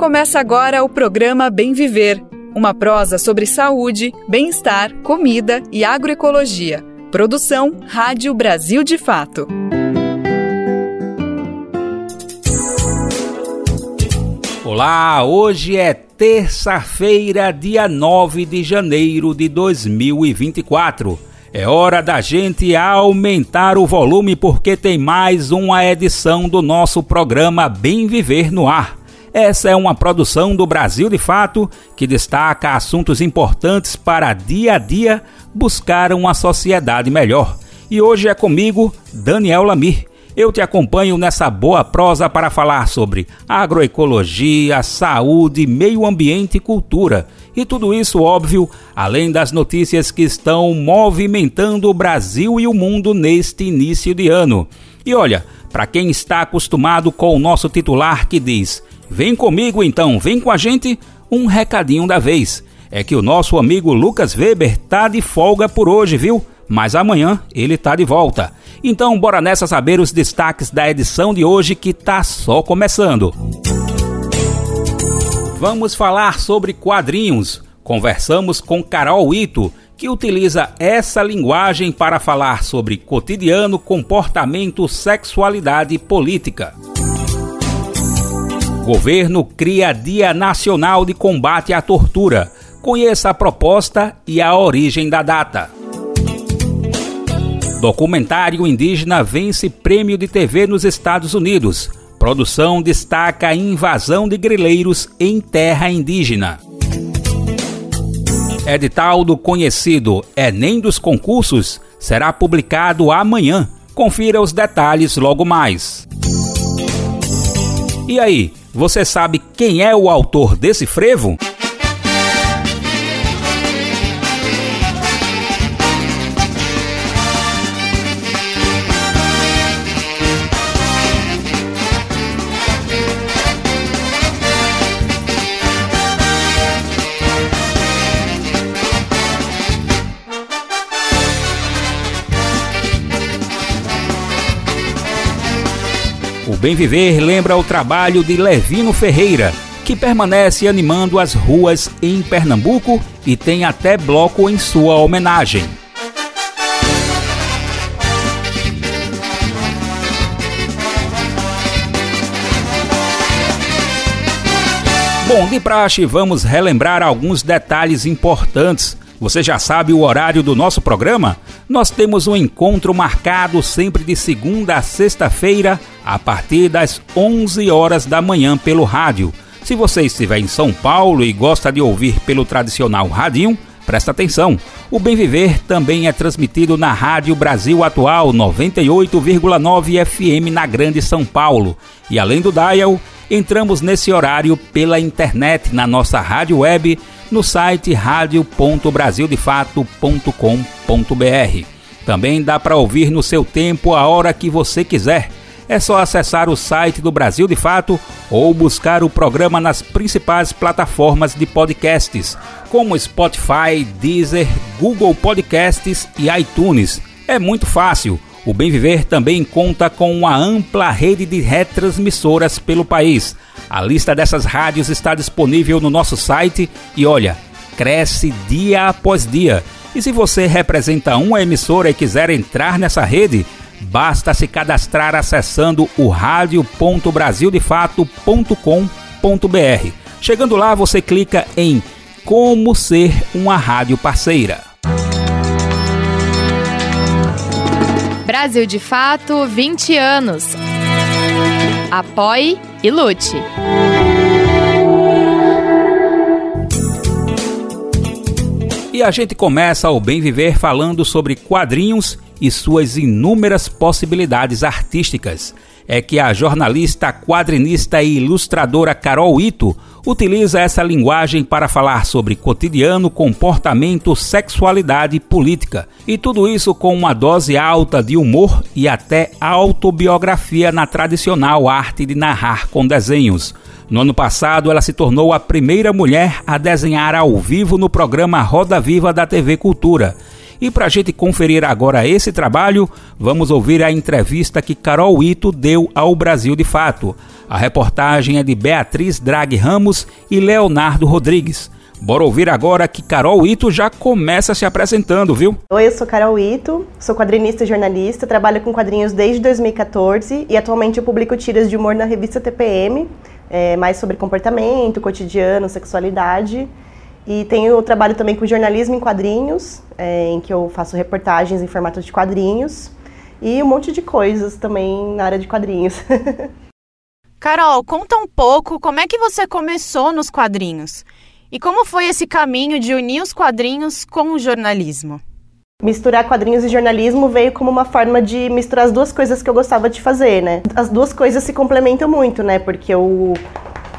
Começa agora o programa Bem Viver, uma prosa sobre saúde, bem-estar, comida e agroecologia. Produção Rádio Brasil de Fato. Olá, hoje é terça-feira, dia 9 de janeiro de 2024. É hora da gente aumentar o volume porque tem mais uma edição do nosso programa Bem Viver no Ar. Essa é uma produção do Brasil de Fato que destaca assuntos importantes para dia a dia buscar uma sociedade melhor. E hoje é comigo, Daniel Lamir. Eu te acompanho nessa boa prosa para falar sobre agroecologia, saúde, meio ambiente e cultura. E tudo isso, óbvio, além das notícias que estão movimentando o Brasil e o mundo neste início de ano. E olha, para quem está acostumado com o nosso titular que diz Vem comigo então, vem com a gente. Um recadinho da vez. É que o nosso amigo Lucas Weber tá de folga por hoje, viu? Mas amanhã ele tá de volta. Então bora nessa saber os destaques da edição de hoje que tá só começando. Vamos falar sobre quadrinhos. Conversamos com Carol Ito, que utiliza essa linguagem para falar sobre cotidiano, comportamento, sexualidade e política. Governo cria Dia Nacional de Combate à Tortura. Conheça a proposta e a origem da data. Documentário indígena vence prêmio de TV nos Estados Unidos. Produção destaca a invasão de grileiros em terra indígena. Edital do conhecido Enem dos concursos será publicado amanhã. Confira os detalhes logo mais. E aí, você sabe quem é o autor desse frevo? Bem Viver lembra o trabalho de Levino Ferreira, que permanece animando as ruas em Pernambuco e tem até bloco em sua homenagem. Bom, de praxe, vamos relembrar alguns detalhes importantes você já sabe o horário do nosso programa? Nós temos um encontro marcado sempre de segunda a sexta-feira, a partir das 11 horas da manhã pelo rádio. Se você estiver em São Paulo e gosta de ouvir pelo tradicional radinho, presta atenção. O Bem Viver também é transmitido na Rádio Brasil Atual 98,9 FM na Grande São Paulo. E além do dial, entramos nesse horário pela internet na nossa rádio web no site radio.brasildefato.com.br. Também dá para ouvir no seu tempo a hora que você quiser. É só acessar o site do Brasil de Fato ou buscar o programa nas principais plataformas de podcasts, como Spotify, Deezer, Google Podcasts e iTunes. É muito fácil. O Bem Viver também conta com uma ampla rede de retransmissoras pelo país a lista dessas rádios está disponível no nosso site e olha, cresce dia após dia. E se você representa uma emissora e quiser entrar nessa rede, basta se cadastrar acessando o radio.brasildefato.com.br. Chegando lá, você clica em Como ser uma rádio parceira. Brasil de Fato 20 anos. Apoie e lute. E a gente começa o Bem Viver falando sobre quadrinhos e suas inúmeras possibilidades artísticas. É que a jornalista, quadrinista e ilustradora Carol Ito utiliza essa linguagem para falar sobre cotidiano, comportamento, sexualidade e política. E tudo isso com uma dose alta de humor e até autobiografia na tradicional arte de narrar com desenhos. No ano passado, ela se tornou a primeira mulher a desenhar ao vivo no programa Roda Viva da TV Cultura. E para a gente conferir agora esse trabalho, vamos ouvir a entrevista que Carol Ito deu ao Brasil de Fato. A reportagem é de Beatriz Drag Ramos e Leonardo Rodrigues. Bora ouvir agora que Carol Ito já começa se apresentando, viu? Oi, eu sou Carol Ito, sou quadrinista e jornalista, trabalho com quadrinhos desde 2014 e atualmente eu publico tiras de humor na revista TPM, é, mais sobre comportamento, cotidiano, sexualidade. E tenho trabalho também com jornalismo em quadrinhos, é, em que eu faço reportagens em formato de quadrinhos e um monte de coisas também na área de quadrinhos. Carol, conta um pouco como é que você começou nos quadrinhos. E como foi esse caminho de unir os quadrinhos com o jornalismo? Misturar quadrinhos e jornalismo veio como uma forma de misturar as duas coisas que eu gostava de fazer, né? As duas coisas se complementam muito, né? Porque o,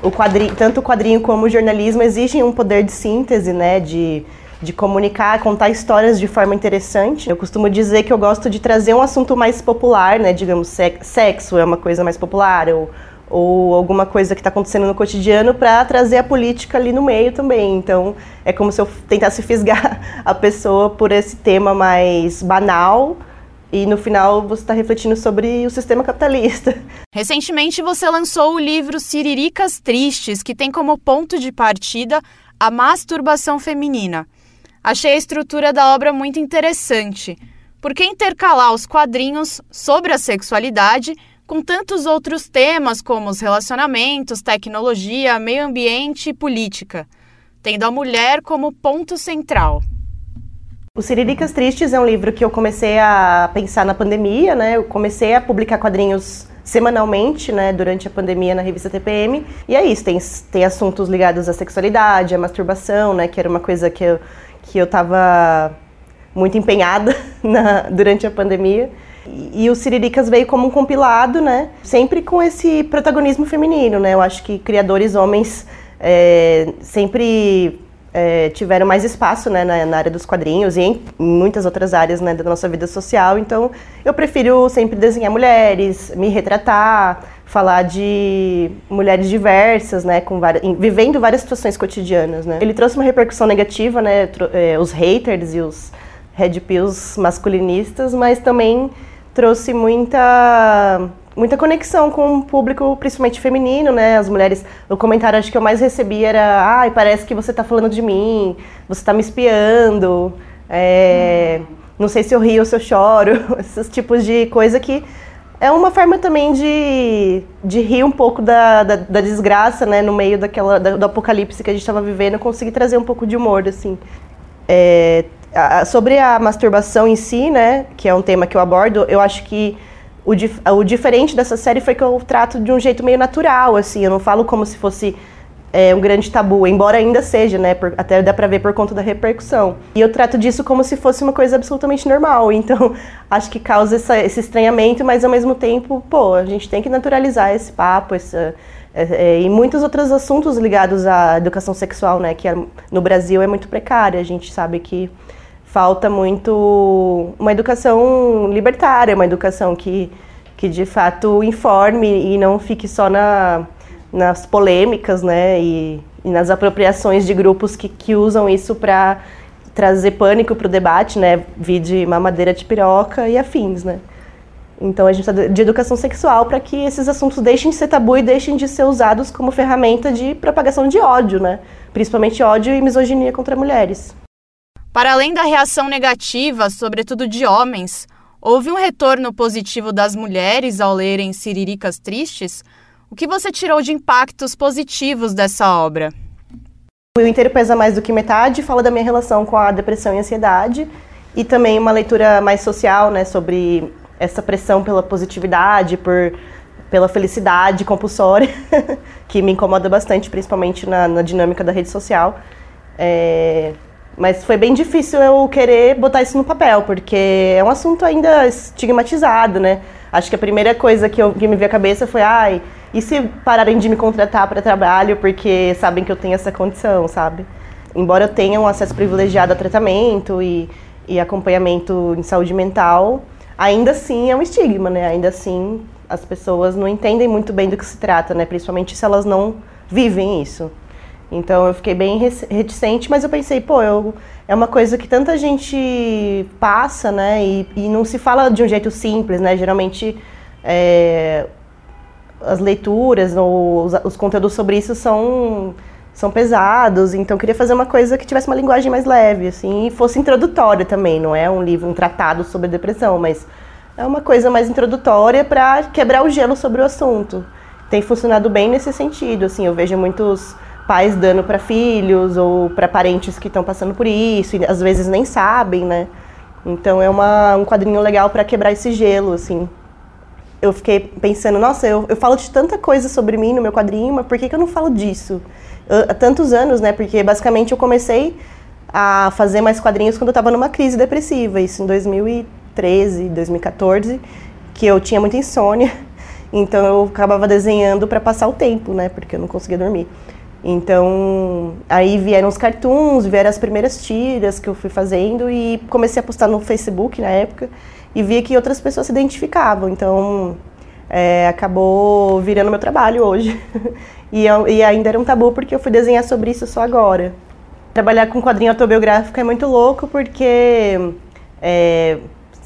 o quadrinho, tanto o quadrinho como o jornalismo exigem um poder de síntese, né? De, de comunicar, contar histórias de forma interessante. Eu costumo dizer que eu gosto de trazer um assunto mais popular, né? Digamos, sexo é uma coisa mais popular, ou ou alguma coisa que está acontecendo no cotidiano para trazer a política ali no meio também. Então, é como se eu tentasse fisgar a pessoa por esse tema mais banal e no final você está refletindo sobre o sistema capitalista. Recentemente você lançou o livro Siriricas Tristes, que tem como ponto de partida a masturbação feminina. Achei a estrutura da obra muito interessante. Por que intercalar os quadrinhos sobre a sexualidade com tantos outros temas como os relacionamentos, tecnologia, meio ambiente e política, tendo a mulher como ponto central. O Siriricas Tristes é um livro que eu comecei a pensar na pandemia, né? Eu comecei a publicar quadrinhos semanalmente, né, durante a pandemia na revista TPM. E é isso, tem, tem assuntos ligados à sexualidade, à masturbação, né, que era uma coisa que eu, que eu tava muito empenhada na, durante a pandemia. E, o Siriricas veio como um compilado, né? Sempre com esse protagonismo feminino, né? Eu acho que criadores homens é, sempre é, tiveram mais espaço né, na, na, área dos quadrinhos e em, muitas outras áreas né, da nossa vida social. Então, eu prefiro sempre desenhar mulheres, me retratar, falar de mulheres diversas, né, com várias, vivendo várias situações cotidianas. Né. Ele trouxe uma repercussão negativa, né, é, os haters e os red pills masculinistas, mas também trouxe muita muita conexão com o público, principalmente feminino, né? As mulheres, o comentário acho que eu mais recebi era, ai, parece que você está falando de mim, você está me espiando, é, não sei se eu rio ou se eu choro, esses tipos de coisa que é uma forma também de, de rir um pouco da, da, da desgraça, né? No meio daquela, da, do apocalipse que a gente estava vivendo, eu consegui trazer um pouco de humor, assim. É, sobre a masturbação em si, né, que é um tema que eu abordo, eu acho que o, dif o diferente dessa série foi que eu trato de um jeito meio natural, assim, eu não falo como se fosse é, um grande tabu, embora ainda seja, né, por, até dá pra ver por conta da repercussão. E eu trato disso como se fosse uma coisa absolutamente normal, então acho que causa essa, esse estranhamento, mas ao mesmo tempo, pô, a gente tem que naturalizar esse papo, essa é, é, e muitos outros assuntos ligados à educação sexual, né, que é, no Brasil é muito precária. A gente sabe que falta muito uma educação libertária, uma educação que, que de fato informe e não fique só na, nas polêmicas, né, e, e nas apropriações de grupos que, que usam isso para trazer pânico para o debate, né, vide mamadeira de piroca e afins, né. Então a gente precisa de educação sexual para que esses assuntos deixem de ser tabu e deixem de ser usados como ferramenta de propagação de ódio, né? Principalmente ódio e misoginia contra mulheres. Para além da reação negativa, sobretudo de homens, houve um retorno positivo das mulheres ao lerem Siriricas Tristes? O que você tirou de impactos positivos dessa obra? O inteiro pesa mais do que metade fala da minha relação com a depressão e ansiedade e também uma leitura mais social, né, sobre essa pressão pela positividade, por, pela felicidade compulsória, que me incomoda bastante, principalmente na, na dinâmica da rede social. É, mas foi bem difícil eu querer botar isso no papel, porque é um assunto ainda estigmatizado, né? Acho que a primeira coisa que, eu, que me veio à cabeça foi, ai, e se pararem de me contratar para trabalho porque sabem que eu tenho essa condição, sabe? Embora eu tenha um acesso privilegiado a tratamento e, e acompanhamento em saúde mental, ainda assim é um estigma, né? Ainda assim as pessoas não entendem muito bem do que se trata, né? Principalmente se elas não vivem isso. Então eu fiquei bem reticente, mas eu pensei, pô, eu, é uma coisa que tanta gente passa, né? E, e não se fala de um jeito simples, né? Geralmente é, as leituras os, os, conteúdos sobre isso são, são pesados, então eu queria fazer uma coisa que tivesse uma linguagem mais leve, assim, e fosse introdutória também, não é um livro, um tratado sobre depressão, mas é uma coisa mais introdutória para quebrar o gelo sobre o assunto. Tem funcionado bem nesse sentido, assim, eu vejo muitos pais dando para filhos ou para parentes que estão passando por isso e às vezes nem sabem, né? Então é uma, um quadrinho legal para quebrar esse gelo, assim. Eu fiquei pensando, nossa, eu, eu falo de tanta coisa sobre mim no meu quadrinho, mas por que, que eu não falo disso? Eu, há tantos anos, né? Porque basicamente eu comecei a fazer mais quadrinhos quando eu estava numa crise depressiva, isso em 2013, 2014, que eu tinha muita insônia, então eu acabava desenhando para passar o tempo, né? Porque eu não conseguia dormir. Então, aí vieram os cartoons, vieram as primeiras tiras que eu fui fazendo e comecei a postar no Facebook na época e vi que outras pessoas se identificavam. Então, é, acabou virando meu trabalho hoje. e, eu, e ainda era um tabu porque eu fui desenhar sobre isso só agora. Trabalhar com quadrinho autobiográfico é muito louco porque é,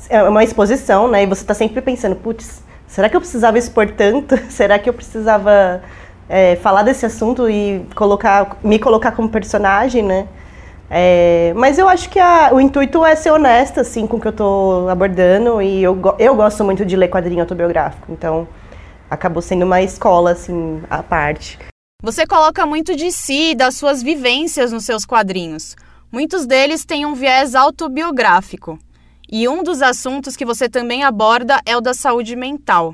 é uma exposição, né? E você está sempre pensando, putz, será que eu precisava expor tanto? será que eu precisava é, falar desse assunto e colocar, me colocar como personagem, né? É, mas eu acho que a, o intuito é ser honesta, assim, com o que eu estou abordando e eu, eu gosto muito de ler quadrinho autobiográfico, então acabou sendo uma escola, assim, à parte. Você coloca muito de si e das suas vivências nos seus quadrinhos. Muitos deles têm um viés autobiográfico. E um dos assuntos que você também aborda é o da saúde mental.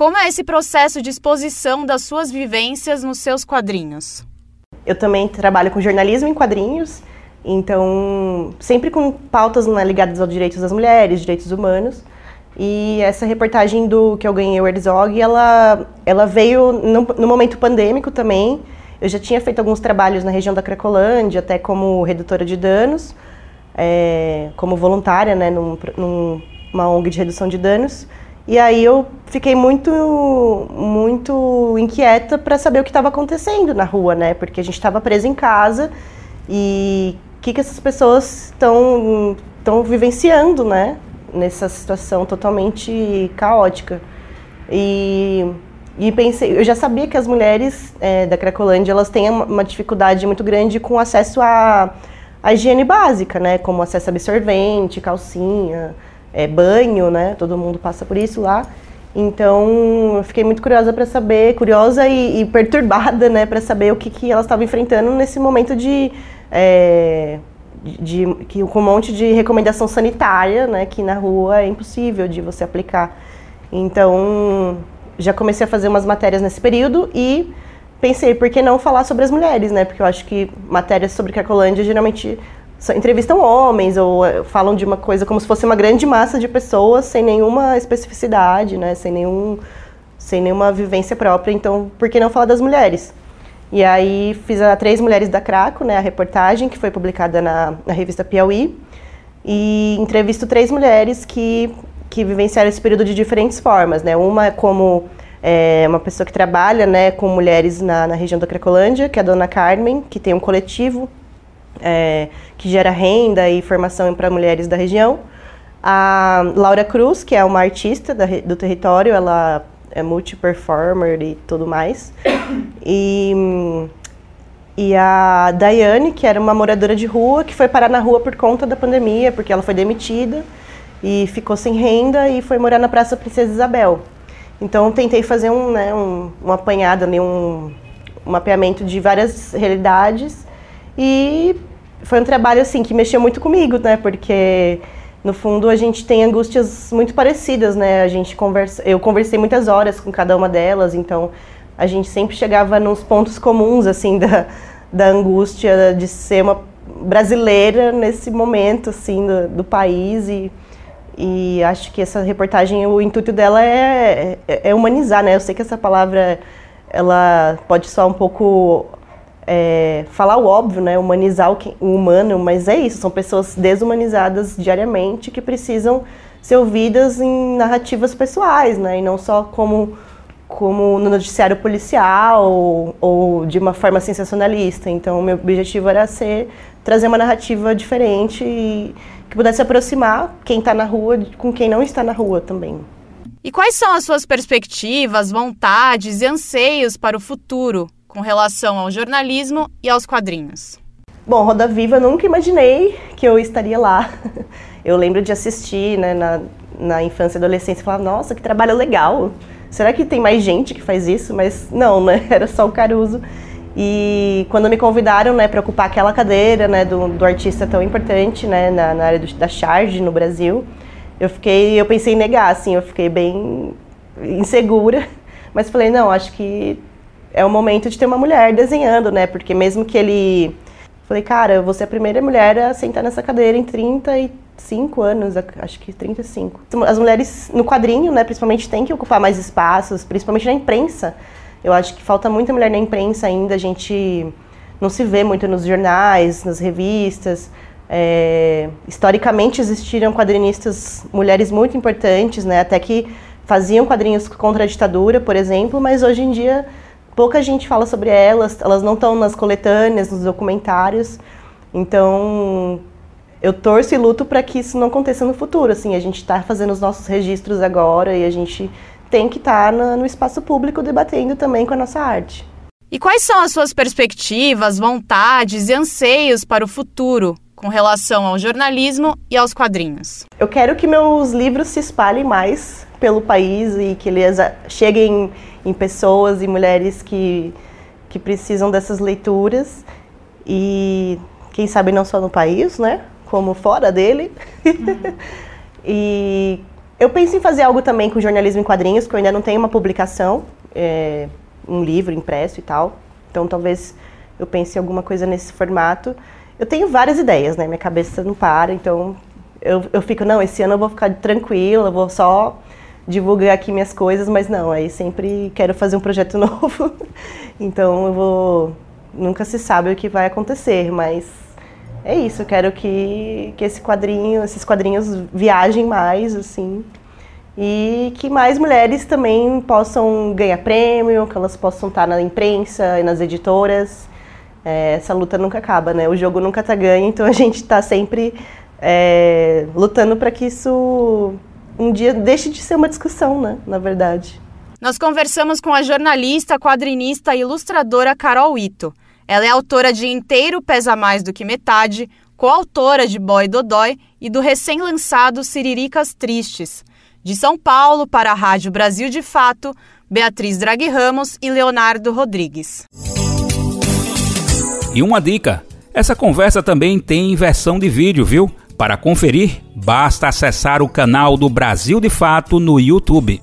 Como é esse processo de exposição das suas vivências nos seus quadrinhos? Eu também trabalho com jornalismo em quadrinhos, então sempre com pautas né, ligadas aos direitos das mulheres, direitos humanos. E essa reportagem do que eu ganhei o Herzog, ela, ela veio no, no momento pandêmico também. Eu já tinha feito alguns trabalhos na região da Cracolândia, até como redutora de danos, é, como voluntária, né, num, numa ONG de redução de danos. E aí eu fiquei muito, muito inquieta para saber o que estava acontecendo na rua, né? Porque a gente estava preso em casa e o que, que essas pessoas estão estão vivenciando, né? Nessa situação totalmente caótica. E, e pensei, eu já sabia que as mulheres é, da Cracolândia elas têm uma dificuldade muito grande com acesso à, à higiene básica, né? Como acesso a absorvente, calcinha é, banho, né? Todo mundo passa por isso lá. Então, eu fiquei muito curiosa para saber, curiosa e, e, perturbada, né, para saber o que, que elas estavam enfrentando nesse momento de, é, de, de, que com um monte de recomendação sanitária, né, que na rua é impossível de você aplicar. Então, já comecei a fazer umas matérias nesse período e pensei, por que não falar sobre as mulheres, né? Porque eu acho que matérias sobre Cracolândia geralmente entrevistam homens ou eh, falam de uma coisa como se fosse uma grande massa de pessoas sem nenhuma especificidade, né? Sem nenhum sem nenhuma vivência própria. Então, por que não falar das mulheres? E aí fiz a Três Mulheres da Craco, né, a reportagem que foi publicada na, na revista Piauí. E entrevisto três mulheres que, que vivenciaram esse período de diferentes formas, né? Uma é como é, uma pessoa que trabalha né, com mulheres na, na região da Cracolândia, que é a dona Carmen, que tem um coletivo é, que gera renda e formação para mulheres da região. A Laura Cruz, que é uma artista da, do território, ela é multi-performer e tudo mais. E, e a Daiane, que era uma moradora de rua, que foi parar na rua por conta da pandemia, porque ela foi demitida e ficou sem renda e foi morar na Praça Princesa Isabel. Então tentei fazer um, né, um, um apanhado, um, um mapeamento de várias realidades e foi um trabalho assim que mexeu muito comigo, né? Porque no fundo a gente tem angústias muito parecidas, né? A gente conversa, eu conversei muitas horas com cada uma delas, então a gente sempre chegava nos pontos comuns assim da, da angústia de ser uma brasileira nesse momento assim do, do país e e acho que essa reportagem o intuito dela é, é, é humanizar, né? Eu sei que essa palavra ela pode soar um pouco é, falar o óbvio, né, humanizar o, que, o humano, mas é isso, são pessoas desumanizadas diariamente que precisam ser ouvidas em narrativas pessoais, né, e não só como como no noticiário policial ou, ou de uma forma sensacionalista. Então, o meu objetivo era ser trazer uma narrativa diferente e que pudesse aproximar quem está na rua com quem não está na rua também. E quais são as suas perspectivas, vontades e anseios para o futuro com relação ao jornalismo e aos quadrinhos? Bom, Roda Viva, nunca imaginei que eu estaria lá. Eu lembro de assistir né, na, na infância e adolescência e falar, nossa, que trabalho legal. Será que tem mais gente que faz isso? Mas não, né? Era só o Caruso. E quando me convidaram, né, para ocupar aquela cadeira, né, do, do artista tão importante, né, na, na área do, da charge no Brasil, eu fiquei, eu pensei em negar, assim, eu fiquei bem insegura, mas falei, não, acho que é o momento de ter uma mulher desenhando, né, porque mesmo que ele, falei, cara, vou ser a primeira mulher a sentar nessa cadeira em 35 anos, acho que 35. As mulheres no quadrinho, né, principalmente, têm que ocupar mais espaços, principalmente na imprensa, eu acho que falta muita mulher na imprensa ainda, a gente não se vê muito nos jornais, nas revistas. É, historicamente existiram quadrinistas mulheres muito importantes, né, até que faziam quadrinhos contra a ditadura, por exemplo, mas hoje em dia pouca gente fala sobre elas, elas não estão nas coletâneas, nos documentários. Então, eu torço e luto para que isso não aconteça no futuro. Assim, a gente está fazendo os nossos registros agora e a gente tem que estar tá no espaço público debatendo também com a nossa arte. E quais são as suas perspectivas, vontades e anseios para o futuro com relação ao jornalismo e aos quadrinhos? Eu quero que meus livros se espalhem mais pelo país e que eles cheguem em pessoas e mulheres que, que precisam dessas leituras e quem sabe não só no país, né, como fora dele. Uhum. e eu penso em fazer algo também com jornalismo em quadrinhos, que eu ainda não tenho uma publicação, é, um livro impresso e tal. Então talvez eu pense em alguma coisa nesse formato. Eu tenho várias ideias, né? Minha cabeça não para, então eu, eu fico, não, esse ano eu vou ficar tranquila, eu vou só divulgar aqui minhas coisas, mas não, aí sempre quero fazer um projeto novo. então eu vou. Nunca se sabe o que vai acontecer, mas é isso, eu quero que, que esse quadrinho, esses quadrinhos viajem mais, assim, e que mais mulheres também possam ganhar prêmio, que elas possam estar na imprensa e nas editoras. É, essa luta nunca acaba, né? O jogo nunca tá ganho, então a gente está sempre é, lutando para que isso um dia deixe de ser uma discussão, né? Na verdade. Nós conversamos com a jornalista, quadrinista e ilustradora Carol Ito. Ela é autora de Inteiro Pesa Mais do que Metade, coautora de Boy Dodói e do recém-lançado Siriricas Tristes. De São Paulo para a Rádio Brasil de Fato, Beatriz Draghi Ramos e Leonardo Rodrigues. E uma dica: essa conversa também tem versão de vídeo, viu? Para conferir, basta acessar o canal do Brasil de Fato no YouTube.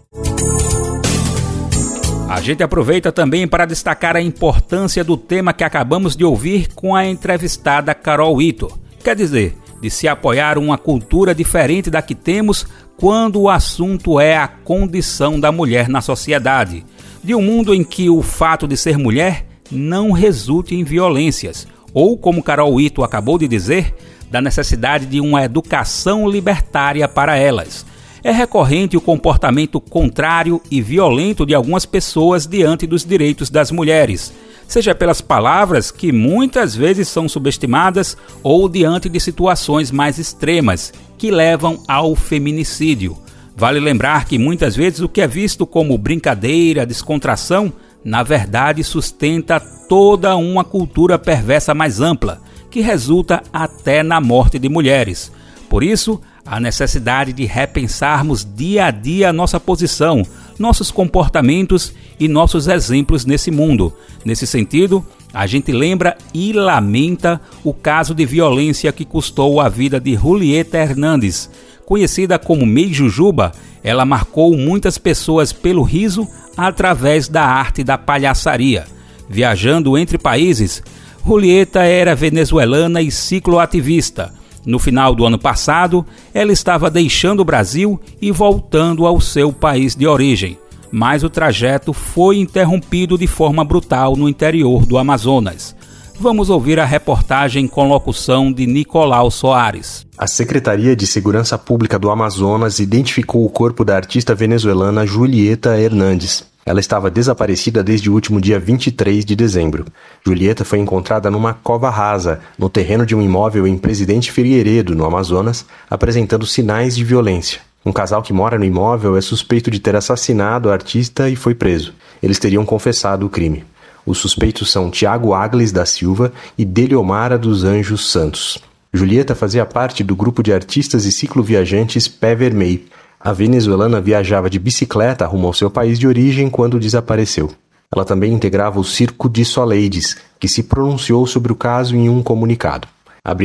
A gente aproveita também para destacar a importância do tema que acabamos de ouvir com a entrevistada Carol Ito. Quer dizer, de se apoiar uma cultura diferente da que temos quando o assunto é a condição da mulher na sociedade. De um mundo em que o fato de ser mulher não resulte em violências, ou como Carol Ito acabou de dizer, da necessidade de uma educação libertária para elas é recorrente o comportamento contrário e violento de algumas pessoas diante dos direitos das mulheres, seja pelas palavras que muitas vezes são subestimadas ou diante de situações mais extremas que levam ao feminicídio. Vale lembrar que muitas vezes o que é visto como brincadeira, descontração, na verdade sustenta toda uma cultura perversa mais ampla, que resulta até na morte de mulheres. Por isso, a necessidade de repensarmos dia a dia nossa posição, nossos comportamentos e nossos exemplos nesse mundo. Nesse sentido, a gente lembra e lamenta o caso de violência que custou a vida de Julieta Hernandes. Conhecida como Mei Jujuba, ela marcou muitas pessoas pelo riso através da arte da palhaçaria. Viajando entre países, Julieta era venezuelana e cicloativista no final do ano passado, ela estava deixando o Brasil e voltando ao seu país de origem, mas o trajeto foi interrompido de forma brutal no interior do Amazonas. Vamos ouvir a reportagem com locução de Nicolau Soares. A Secretaria de Segurança Pública do Amazonas identificou o corpo da artista venezuelana Julieta Hernandes. Ela estava desaparecida desde o último dia 23 de dezembro. Julieta foi encontrada numa cova rasa, no terreno de um imóvel em Presidente Figueiredo, no Amazonas, apresentando sinais de violência. Um casal que mora no imóvel é suspeito de ter assassinado a artista e foi preso. Eles teriam confessado o crime. Os suspeitos são Tiago Agles da Silva e Deliomara dos Anjos Santos. Julieta fazia parte do grupo de artistas e cicloviajantes Pé Vermelho. A venezuelana viajava de bicicleta rumo ao seu país de origem quando desapareceu. Ela também integrava o Circo de Soleides, que se pronunciou sobre o caso em um comunicado.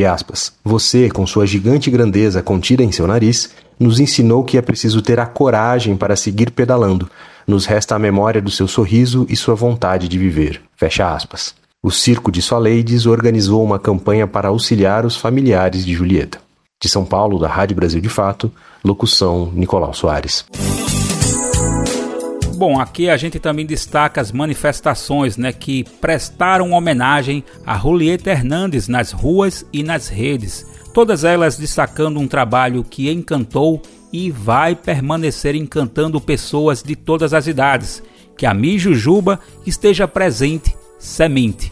Aspas. Você, com sua gigante grandeza contida em seu nariz, nos ensinou que é preciso ter a coragem para seguir pedalando. Nos resta a memória do seu sorriso e sua vontade de viver. Fecha aspas. O Circo de Soleides organizou uma campanha para auxiliar os familiares de Julieta. De São Paulo, da Rádio Brasil de Fato, locução Nicolau Soares. Bom, aqui a gente também destaca as manifestações né, que prestaram homenagem a Julieta Hernandes nas ruas e nas redes, todas elas destacando um trabalho que encantou e vai permanecer encantando pessoas de todas as idades. Que a Mi Jujuba esteja presente, semente.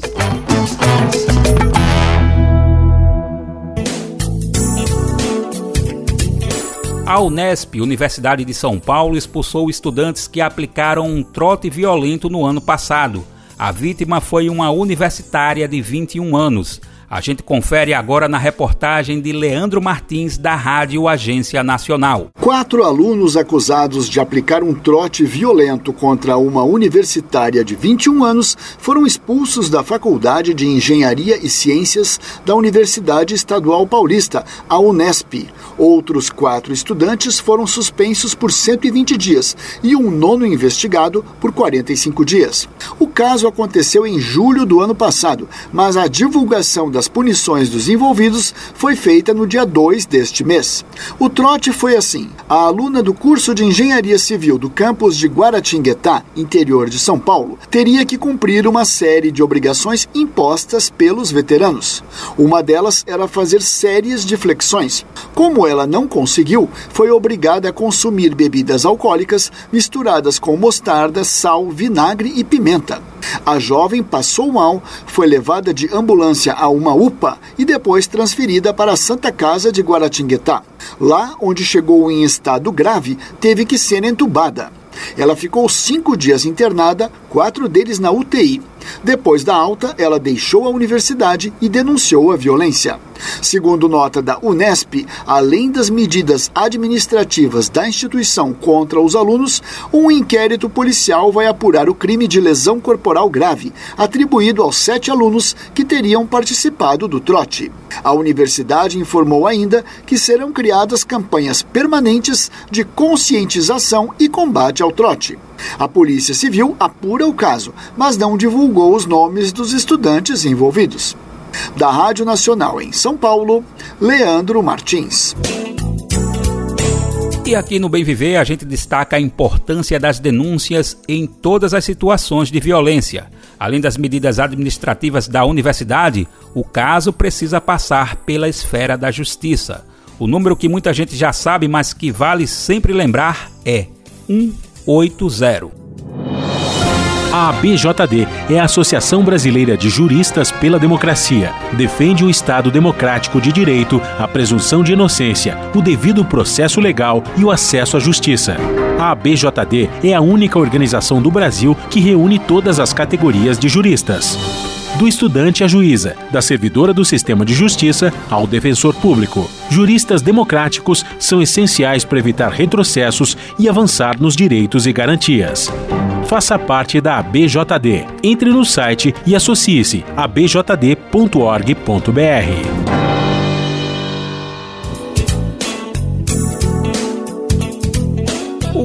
A Unesp, Universidade de São Paulo, expulsou estudantes que aplicaram um trote violento no ano passado. A vítima foi uma universitária de 21 anos. A gente confere agora na reportagem de Leandro Martins, da Rádio Agência Nacional. Quatro alunos acusados de aplicar um trote violento contra uma universitária de 21 anos foram expulsos da Faculdade de Engenharia e Ciências da Universidade Estadual Paulista, a Unesp. Outros quatro estudantes foram suspensos por 120 dias e um nono investigado por 45 dias. O caso aconteceu em julho do ano passado, mas a divulgação das punições dos envolvidos foi feita no dia 2 deste mês. O trote foi assim: a aluna do curso de Engenharia Civil do campus de Guaratinguetá, interior de São Paulo, teria que cumprir uma série de obrigações impostas pelos veteranos. Uma delas era fazer séries de flexões. Como ela não conseguiu, foi obrigada a consumir bebidas alcoólicas misturadas com mostarda, sal, vinagre e pimenta. A jovem passou mal, foi levada de ambulância a uma UPA e depois transferida para a Santa Casa de Guaratinguetá. Lá, onde chegou em estado grave, teve que ser entubada. Ela ficou cinco dias internada, quatro deles na UTI. Depois da alta, ela deixou a universidade e denunciou a violência. Segundo nota da Unesp, além das medidas administrativas da instituição contra os alunos, um inquérito policial vai apurar o crime de lesão corporal grave, atribuído aos sete alunos que teriam participado do trote. A universidade informou ainda que serão criadas campanhas permanentes de conscientização e combate ao trote. A Polícia Civil apura o caso, mas não divulgou os nomes dos estudantes envolvidos. Da Rádio Nacional em São Paulo, Leandro Martins. E aqui no Bem Viver a gente destaca a importância das denúncias em todas as situações de violência. Além das medidas administrativas da universidade, o caso precisa passar pela esfera da justiça. O número que muita gente já sabe, mas que vale sempre lembrar é 180. A ABJD é a Associação Brasileira de Juristas pela Democracia. Defende o Estado democrático de direito, a presunção de inocência, o devido processo legal e o acesso à justiça. A ABJD é a única organização do Brasil que reúne todas as categorias de juristas do estudante à juíza, da servidora do sistema de justiça ao defensor público. Juristas democráticos são essenciais para evitar retrocessos e avançar nos direitos e garantias. Faça parte da ABJD. Entre no site e associe-se a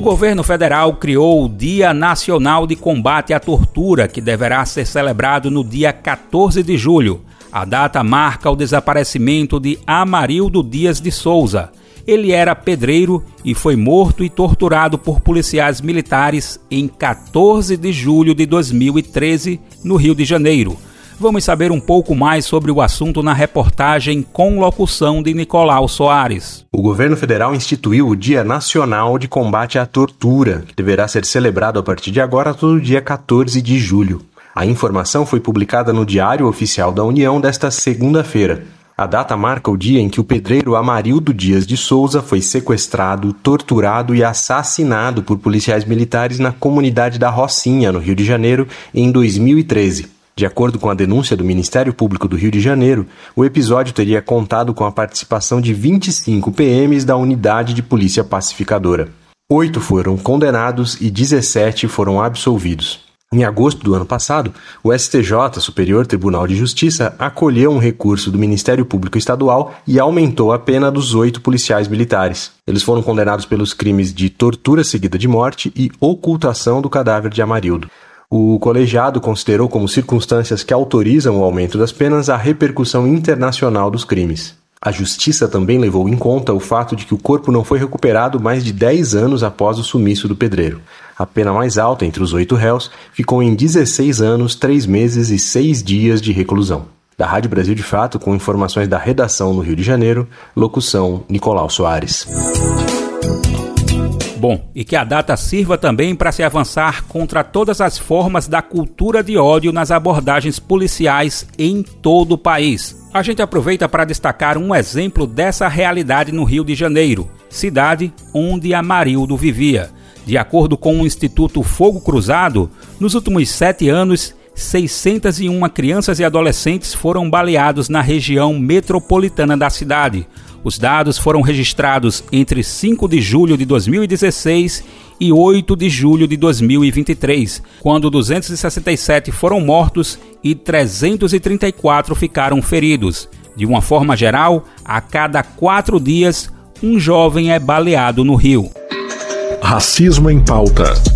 governo federal criou o Dia Nacional de Combate à Tortura, que deverá ser celebrado no dia 14 de julho. A data marca o desaparecimento de Amarildo Dias de Souza. Ele era pedreiro e foi morto e torturado por policiais militares em 14 de julho de 2013, no Rio de Janeiro. Vamos saber um pouco mais sobre o assunto na reportagem com locução de Nicolau Soares. O governo federal instituiu o Dia Nacional de Combate à Tortura, que deverá ser celebrado a partir de agora todo dia 14 de julho. A informação foi publicada no Diário Oficial da União desta segunda-feira. A data marca o dia em que o pedreiro Amarildo Dias de Souza foi sequestrado, torturado e assassinado por policiais militares na comunidade da Rocinha, no Rio de Janeiro, em 2013. De acordo com a denúncia do Ministério Público do Rio de Janeiro, o episódio teria contado com a participação de 25 PMs da Unidade de Polícia Pacificadora. Oito foram condenados e 17 foram absolvidos. Em agosto do ano passado, o STJ, Superior Tribunal de Justiça, acolheu um recurso do Ministério Público Estadual e aumentou a pena dos oito policiais militares. Eles foram condenados pelos crimes de tortura seguida de morte e ocultação do cadáver de Amarildo. O colegiado considerou como circunstâncias que autorizam o aumento das penas a repercussão internacional dos crimes. A justiça também levou em conta o fato de que o corpo não foi recuperado mais de 10 anos após o sumiço do pedreiro. A pena mais alta entre os oito réus ficou em 16 anos, 3 meses e 6 dias de reclusão. Da Rádio Brasil de Fato, com informações da redação no Rio de Janeiro, locução Nicolau Soares. Bom, e que a data sirva também para se avançar contra todas as formas da cultura de ódio nas abordagens policiais em todo o país. A gente aproveita para destacar um exemplo dessa realidade no Rio de Janeiro, cidade onde Amarildo vivia. De acordo com o Instituto Fogo Cruzado, nos últimos sete anos, 601 crianças e adolescentes foram baleados na região metropolitana da cidade. Os dados foram registrados entre 5 de julho de 2016 e 8 de julho de 2023, quando 267 foram mortos e 334 ficaram feridos. De uma forma geral, a cada quatro dias, um jovem é baleado no Rio. Racismo em pauta.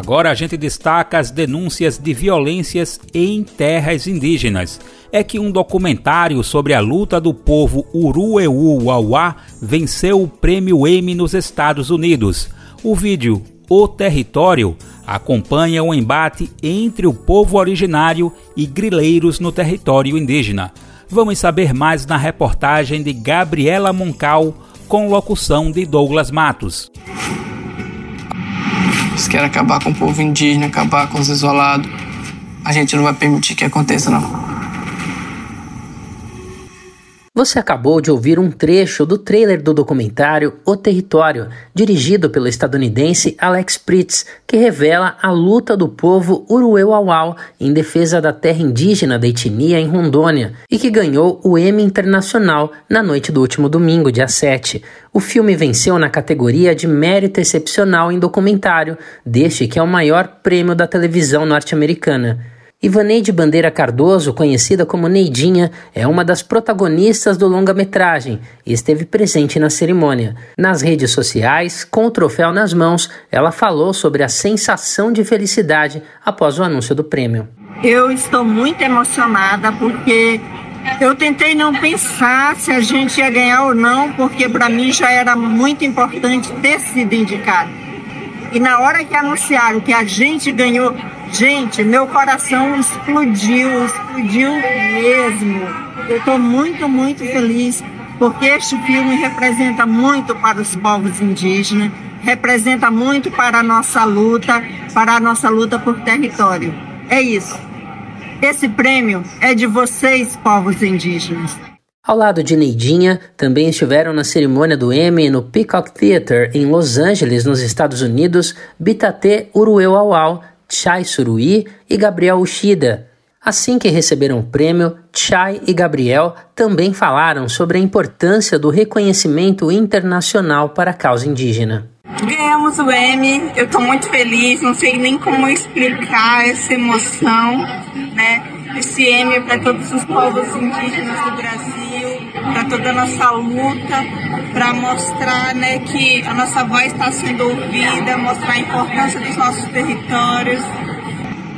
Agora a gente destaca as denúncias de violências em terras indígenas. É que um documentário sobre a luta do povo Urueu-Uauá venceu o prêmio Emmy nos Estados Unidos. O vídeo O Território acompanha o embate entre o povo originário e grileiros no território indígena. Vamos saber mais na reportagem de Gabriela Moncal, com locução de Douglas Matos. Eles querem acabar com o povo indígena, acabar com os isolados. A gente não vai permitir que aconteça, não. Você acabou de ouvir um trecho do trailer do documentário O Território, dirigido pelo estadunidense Alex Pritz, que revela a luta do povo Urueu-Auau em defesa da terra indígena da etnia em Rondônia e que ganhou o Emmy Internacional na noite do último domingo, dia 7. O filme venceu na categoria de mérito excepcional em documentário, deste que é o maior prêmio da televisão norte-americana. Ivaneide Bandeira Cardoso, conhecida como Neidinha, é uma das protagonistas do longa-metragem e esteve presente na cerimônia. Nas redes sociais, com o troféu nas mãos, ela falou sobre a sensação de felicidade após o anúncio do prêmio. Eu estou muito emocionada porque eu tentei não pensar se a gente ia ganhar ou não, porque para mim já era muito importante ter sido indicado. E na hora que anunciaram que a gente ganhou, gente, meu coração explodiu, explodiu mesmo. Eu estou muito, muito feliz porque este filme representa muito para os povos indígenas, representa muito para a nossa luta, para a nossa luta por território. É isso. Esse prêmio é de vocês, povos indígenas. Ao lado de Neidinha, também estiveram na cerimônia do Emmy no Peacock Theater em Los Angeles, nos Estados Unidos, Bitate Urueu Chai Surui e Gabriel Ushida. Assim que receberam o prêmio, Chai e Gabriel também falaram sobre a importância do reconhecimento internacional para a causa indígena. Ganhamos o Emmy, eu estou muito feliz, não sei nem como explicar essa emoção, né? Esse Emmy é para todos os povos indígenas do Brasil, para toda a nossa luta, para mostrar né, que a nossa voz está sendo ouvida, mostrar a importância dos nossos territórios.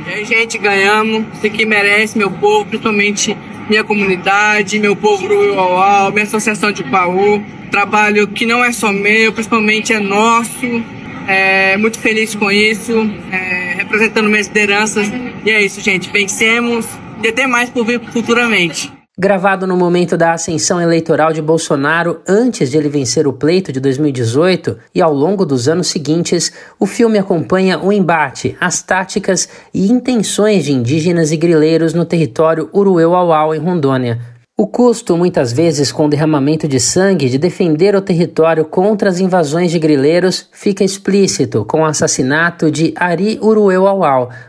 E gente, ganhamos. Isso aqui merece meu povo, principalmente minha comunidade, meu povo Uauau, minha associação de Paú. Trabalho que não é só meu, principalmente é nosso. É, muito feliz com isso, é, representando minhas lideranças. E é isso, gente. Vencemos e até mais por vir futuramente. Gravado no momento da ascensão eleitoral de Bolsonaro, antes de ele vencer o pleito de 2018 e ao longo dos anos seguintes, o filme acompanha o embate, as táticas e intenções de indígenas e grileiros no território Urueu-Auau, em Rondônia, o custo, muitas vezes com derramamento de sangue, de defender o território contra as invasões de grileiros fica explícito com o assassinato de Ari Urueu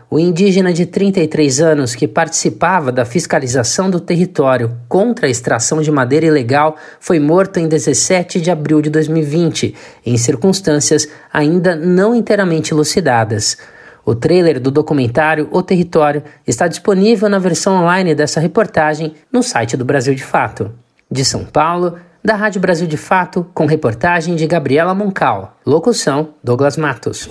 o indígena de 33 anos que participava da fiscalização do território contra a extração de madeira ilegal, foi morto em 17 de abril de 2020, em circunstâncias ainda não inteiramente elucidadas. O trailer do documentário O Território está disponível na versão online dessa reportagem no site do Brasil de Fato. De São Paulo, da Rádio Brasil de Fato, com reportagem de Gabriela Moncal. Locução: Douglas Matos.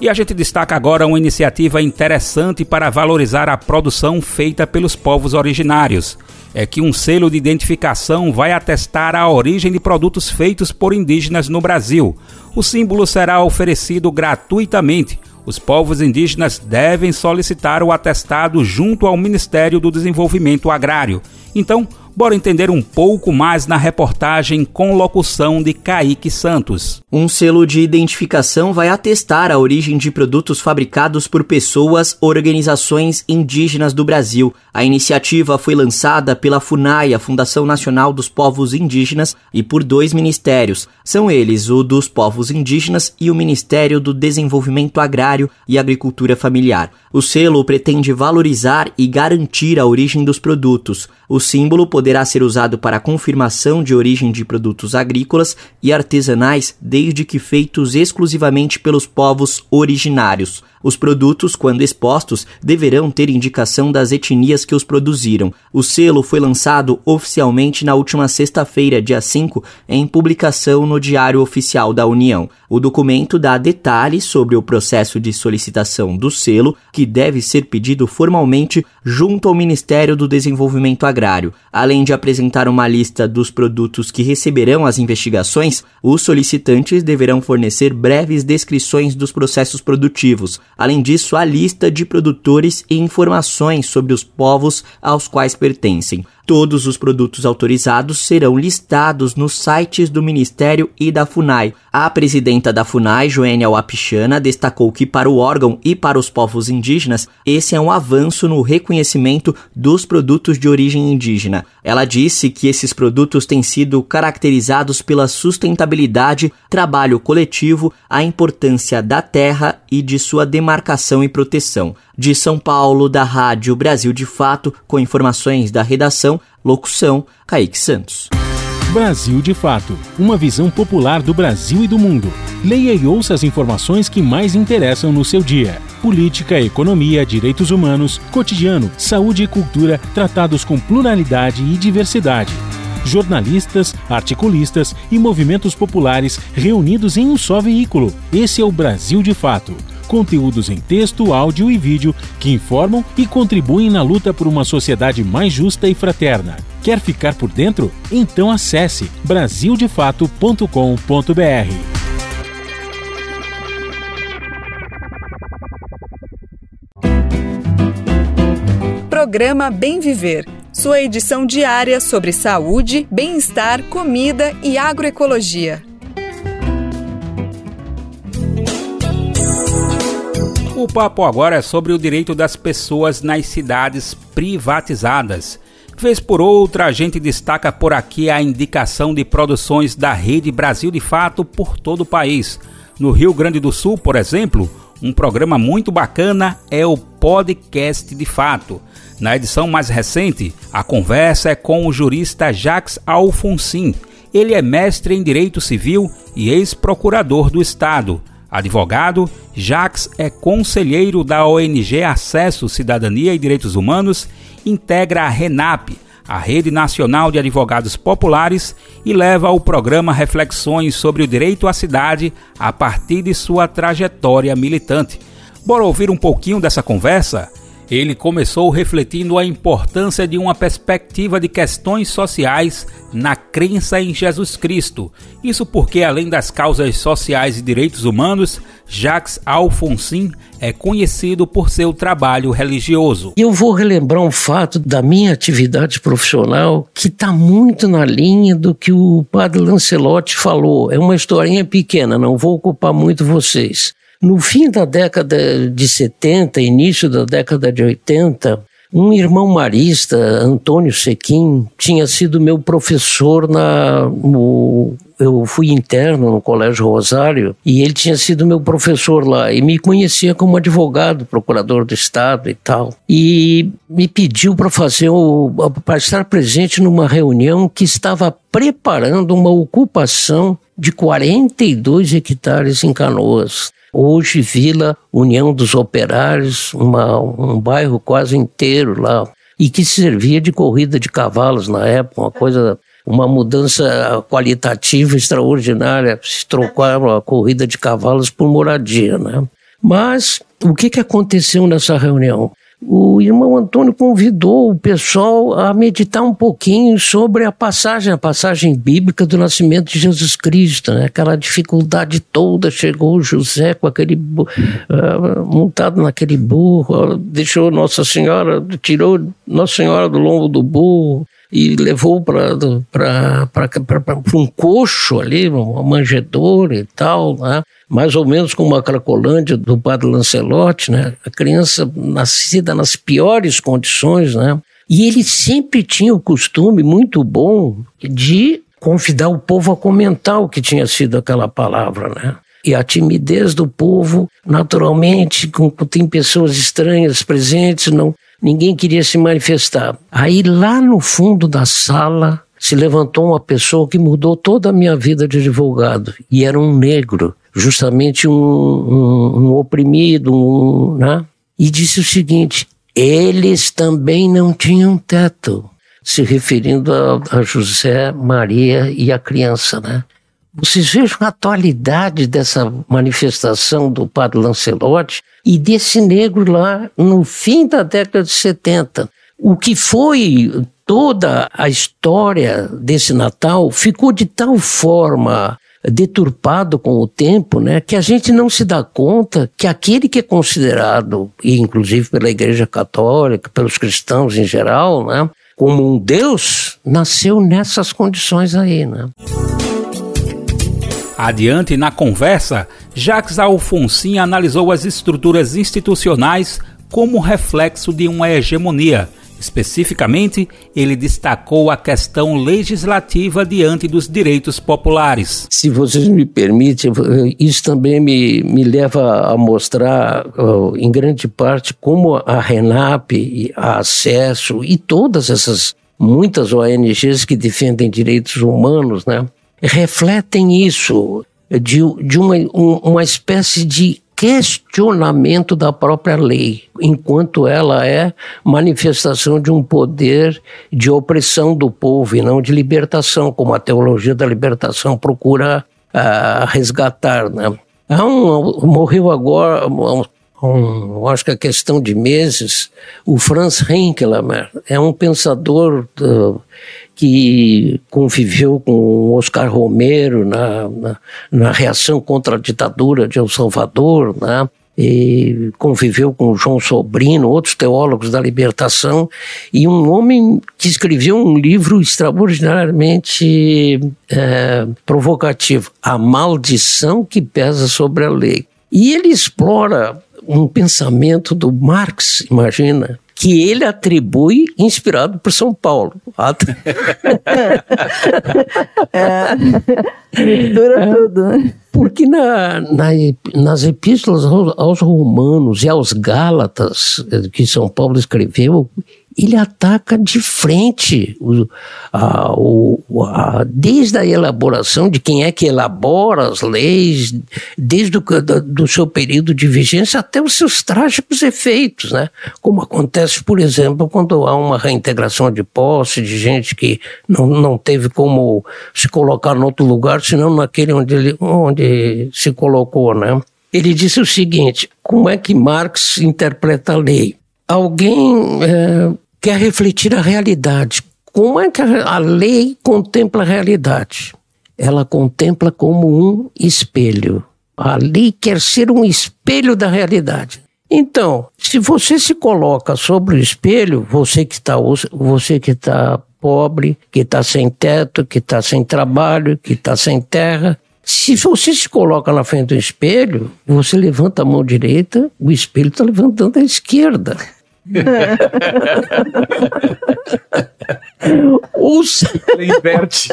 E a gente destaca agora uma iniciativa interessante para valorizar a produção feita pelos povos originários. É que um selo de identificação vai atestar a origem de produtos feitos por indígenas no Brasil, o símbolo será oferecido gratuitamente. Os povos indígenas devem solicitar o atestado junto ao Ministério do Desenvolvimento Agrário. Então, Bora entender um pouco mais na reportagem com locução de Kaique Santos. Um selo de identificação vai atestar a origem de produtos fabricados por pessoas, organizações indígenas do Brasil. A iniciativa foi lançada pela FUNAI, a Fundação Nacional dos Povos Indígenas, e por dois ministérios. São eles o dos Povos Indígenas e o Ministério do Desenvolvimento Agrário e Agricultura Familiar. O selo pretende valorizar e garantir a origem dos produtos. O símbolo poderá ser usado para confirmação de origem de produtos agrícolas e artesanais, desde que feitos exclusivamente pelos povos originários. Os produtos, quando expostos, deverão ter indicação das etnias que os produziram. O selo foi lançado oficialmente na última sexta-feira, dia 5, em publicação no Diário Oficial da União. O documento dá detalhes sobre o processo de solicitação do selo, que deve ser pedido formalmente junto ao Ministério do Desenvolvimento Agrário. Além de apresentar uma lista dos produtos que receberão as investigações, os solicitantes deverão fornecer breves descrições dos processos produtivos Além disso, a lista de produtores e informações sobre os povos aos quais pertencem. Todos os produtos autorizados serão listados nos sites do Ministério e da FUNAI. A presidenta da FUNAI, Joênia Wapichana, destacou que para o órgão e para os povos indígenas, esse é um avanço no reconhecimento dos produtos de origem indígena. Ela disse que esses produtos têm sido caracterizados pela sustentabilidade, trabalho coletivo, a importância da terra e de sua demarcação e proteção. De São Paulo, da Rádio Brasil de Fato, com informações da redação, locução Kaique Santos. Brasil de Fato uma visão popular do Brasil e do mundo. Leia e ouça as informações que mais interessam no seu dia. Política, economia, direitos humanos, cotidiano, saúde e cultura tratados com pluralidade e diversidade jornalistas, articulistas e movimentos populares reunidos em um só veículo. Esse é o Brasil de Fato conteúdos em texto, áudio e vídeo que informam e contribuem na luta por uma sociedade mais justa e fraterna. Quer ficar por dentro? Então acesse brasildefato.com.br. Programa Bem Viver, sua edição diária sobre saúde, bem-estar, comida e agroecologia. O papo agora é sobre o direito das pessoas nas cidades privatizadas. Vez por outra, a gente destaca por aqui a indicação de produções da Rede Brasil de Fato por todo o país. No Rio Grande do Sul, por exemplo, um programa muito bacana é o Podcast de Fato. Na edição mais recente, a conversa é com o jurista Jacques Alfonsin. Ele é mestre em Direito Civil e ex-procurador do Estado. Advogado, Jacques é conselheiro da ONG Acesso, Cidadania e Direitos Humanos, integra a RENAP, a Rede Nacional de Advogados Populares, e leva o programa Reflexões sobre o Direito à Cidade a partir de sua trajetória militante. Bora ouvir um pouquinho dessa conversa? Ele começou refletindo a importância de uma perspectiva de questões sociais na crença em Jesus Cristo. Isso porque, além das causas sociais e direitos humanos, Jacques Alfonsin é conhecido por seu trabalho religioso. Eu vou relembrar um fato da minha atividade profissional que está muito na linha do que o padre Lancelotti falou. É uma historinha pequena, não vou ocupar muito vocês. No fim da década de 70, início da década de 80, um irmão marista, Antônio Sequim, tinha sido meu professor na. Eu fui interno no Colégio Rosário e ele tinha sido meu professor lá e me conhecia como advogado, procurador do Estado e tal. E me pediu para fazer para estar presente numa reunião que estava preparando uma ocupação de 42 hectares em Canoas. Hoje, Vila União dos Operários, uma, um bairro quase inteiro lá, e que servia de corrida de cavalos na época, uma coisa, uma mudança qualitativa extraordinária, se trocar a corrida de cavalos por moradia, né? Mas o que, que aconteceu nessa reunião? O irmão Antônio convidou o pessoal a meditar um pouquinho sobre a passagem, a passagem bíblica do nascimento de Jesus Cristo, né? aquela dificuldade toda, chegou José com aquele uh, montado naquele burro, deixou Nossa Senhora, tirou Nossa Senhora do lombo do burro, e levou para um coxo ali, uma manjedoura e tal, né? mais ou menos como a Cracolândia do padre Lancelotti, né? a criança nascida nas piores condições, né? e ele sempre tinha o costume muito bom de convidar o povo a comentar o que tinha sido aquela palavra, né? E a timidez do povo, naturalmente, com, tem pessoas estranhas presentes, não, ninguém queria se manifestar. Aí lá no fundo da sala se levantou uma pessoa que mudou toda a minha vida de advogado, e era um negro, justamente um, um, um oprimido, um, né? e disse o seguinte: eles também não tinham teto, se referindo a, a José, Maria e a criança, né? Vocês vejam a atualidade dessa manifestação do padre Lancelotti e desse negro lá no fim da década de 70. O que foi toda a história desse Natal ficou de tal forma deturpado com o tempo, né, que a gente não se dá conta que aquele que é considerado, e inclusive pela Igreja Católica, pelos cristãos em geral, né, como um Deus, nasceu nessas condições aí, né. Adiante na conversa, Jacques Alfonsin analisou as estruturas institucionais como reflexo de uma hegemonia. Especificamente, ele destacou a questão legislativa diante dos direitos populares. Se vocês me permitem, isso também me, me leva a mostrar, em grande parte, como a RENAP, a Acesso e todas essas muitas ONGs que defendem direitos humanos, né, refletem isso, de, de uma, uma espécie de questionamento da própria lei, enquanto ela é manifestação de um poder de opressão do povo e não de libertação, como a teologia da libertação procura uh, resgatar. Né? Há um, morreu agora, um, acho que a questão de meses, o Franz Henkelmer é um pensador uh, que conviveu com Oscar Romero na, na, na, reação contra a ditadura de El Salvador, né? e conviveu com João Sobrino, outros teólogos da libertação, e um homem que escreveu um livro extraordinariamente é, provocativo, A Maldição que Pesa sobre a Lei. E ele explora um pensamento do Marx, imagina, que ele atribui inspirado por São Paulo. é, mistura é, tudo. Né? Porque na, na, nas epístolas aos, aos romanos e aos gálatas que São Paulo escreveu, ele ataca de frente, o, a, o, a, desde a elaboração de quem é que elabora as leis, desde o do, do seu período de vigência até os seus trágicos efeitos, né? Como acontece, por exemplo, quando há uma reintegração de posse de gente que não, não teve como se colocar em outro lugar, senão naquele onde, ele, onde se colocou, né? Ele disse o seguinte: como é que Marx interpreta a lei? alguém é, quer refletir a realidade. Como é que a lei contempla a realidade? Ela contempla como um espelho. A lei quer ser um espelho da realidade. Então, se você se coloca sobre o espelho, você que está você que está pobre, que está sem teto, que está sem trabalho, que está sem terra, se você se coloca na frente do espelho, você levanta a mão direita, o espelho está levantando a esquerda. Ou, se... inverte.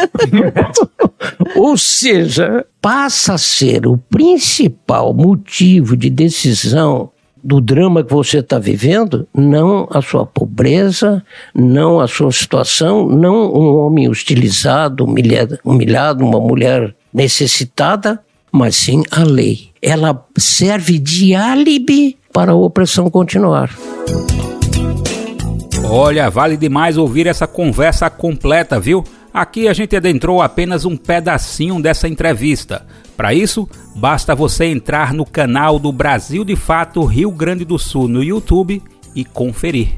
Ou seja, passa a ser o principal motivo de decisão do drama que você está vivendo, não a sua pobreza, não a sua situação, não um homem hostilizado, humilhado, humilhado uma mulher necessitada, mas sim a lei. Ela serve de álibi para a opressão continuar. Olha, vale demais ouvir essa conversa completa, viu? Aqui a gente adentrou apenas um pedacinho dessa entrevista. Para isso, basta você entrar no canal do Brasil de Fato Rio Grande do Sul no YouTube e conferir.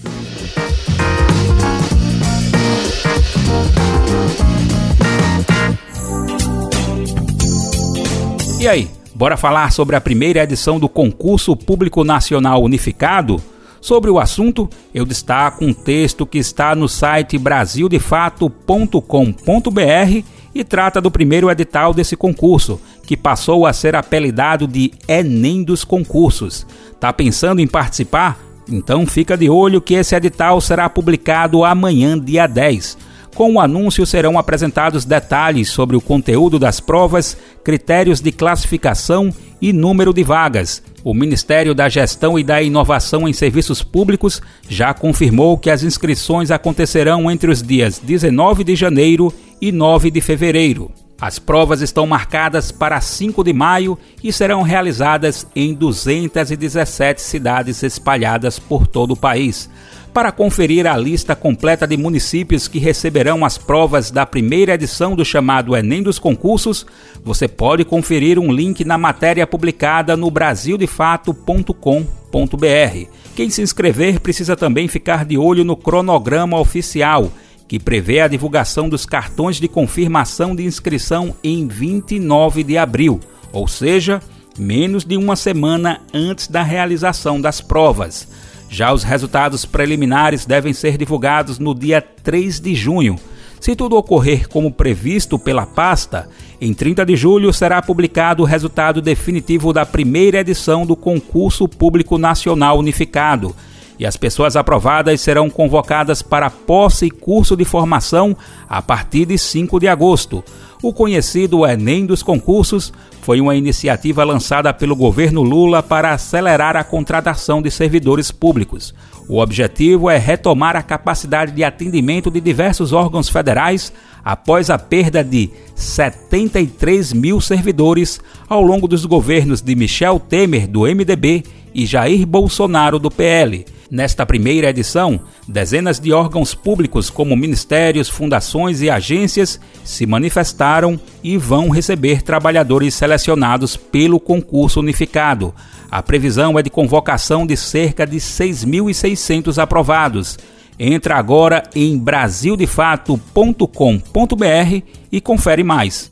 E aí, bora falar sobre a primeira edição do Concurso Público Nacional Unificado? Sobre o assunto, eu destaco um texto que está no site brasildefato.com.br e trata do primeiro edital desse concurso, que passou a ser apelidado de Enem dos Concursos. Tá pensando em participar? Então fica de olho que esse edital será publicado amanhã, dia 10. Com o anúncio serão apresentados detalhes sobre o conteúdo das provas, critérios de classificação e número de vagas. O Ministério da Gestão e da Inovação em Serviços Públicos já confirmou que as inscrições acontecerão entre os dias 19 de janeiro e 9 de fevereiro. As provas estão marcadas para 5 de maio e serão realizadas em 217 cidades espalhadas por todo o país. Para conferir a lista completa de municípios que receberão as provas da primeira edição do chamado Enem dos Concursos, você pode conferir um link na matéria publicada no brasildefato.com.br. Quem se inscrever precisa também ficar de olho no cronograma oficial, que prevê a divulgação dos cartões de confirmação de inscrição em 29 de abril, ou seja, menos de uma semana antes da realização das provas. Já os resultados preliminares devem ser divulgados no dia 3 de junho. Se tudo ocorrer como previsto pela pasta, Em 30 de julho será publicado o resultado definitivo da primeira edição do Concurso Público Nacional Unificado e as pessoas aprovadas serão convocadas para posse e curso de formação a partir de 5 de agosto. O conhecido Enem dos concursos foi uma iniciativa lançada pelo governo Lula para acelerar a contratação de servidores públicos. O objetivo é retomar a capacidade de atendimento de diversos órgãos federais após a perda de 73 mil servidores ao longo dos governos de Michel Temer, do MDB, e Jair Bolsonaro, do PL. Nesta primeira edição, dezenas de órgãos públicos, como ministérios, fundações e agências, se manifestaram e vão receber trabalhadores selecionados pelo concurso unificado. A previsão é de convocação de cerca de 6.600 aprovados. Entra agora em brasildefato.com.br e confere mais.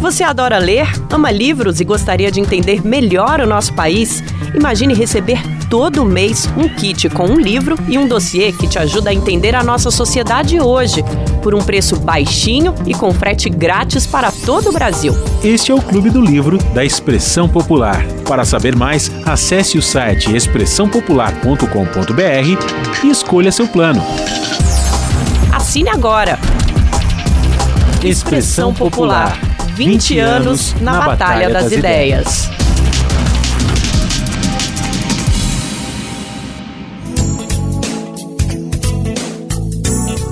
Você adora ler, ama livros e gostaria de entender melhor o nosso país? Imagine receber todo mês um kit com um livro e um dossiê que te ajuda a entender a nossa sociedade hoje, por um preço baixinho e com frete grátis para todo o Brasil. Este é o Clube do Livro da Expressão Popular. Para saber mais, acesse o site expressãopopular.com.br e escolha seu plano. Assine agora! Expressão Popular 20 anos na Batalha das Ideias.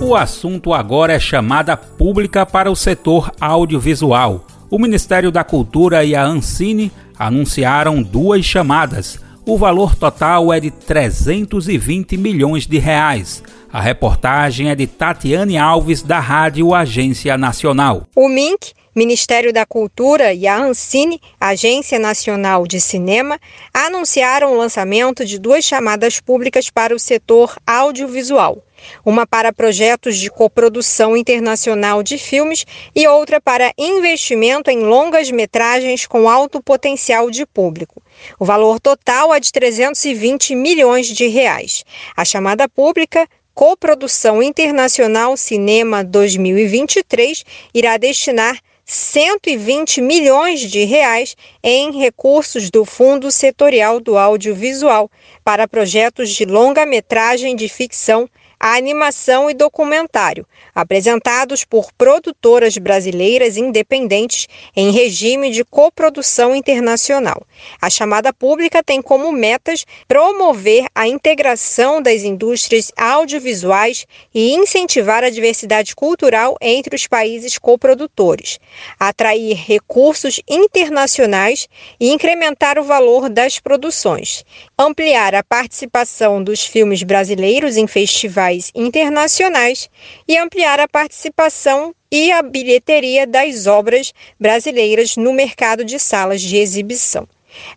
O assunto agora é chamada pública para o setor audiovisual. O Ministério da Cultura e a Ancine anunciaram duas chamadas. O valor total é de 320 milhões de reais. A reportagem é de Tatiane Alves, da Rádio Agência Nacional. O MINC Ministério da Cultura e a Ancine, Agência Nacional de Cinema, anunciaram o lançamento de duas chamadas públicas para o setor audiovisual. Uma para projetos de coprodução internacional de filmes e outra para investimento em longas metragens com alto potencial de público. O valor total é de 320 milhões de reais. A chamada pública Coprodução Internacional Cinema 2023 irá destinar 120 milhões de reais em recursos do Fundo Setorial do Audiovisual para projetos de longa-metragem de ficção a animação e documentário, apresentados por produtoras brasileiras independentes em regime de coprodução internacional. A chamada pública tem como metas promover a integração das indústrias audiovisuais e incentivar a diversidade cultural entre os países coprodutores, atrair recursos internacionais e incrementar o valor das produções, ampliar a participação dos filmes brasileiros em festivais internacionais e ampliar a participação e a bilheteria das obras brasileiras no mercado de salas de exibição.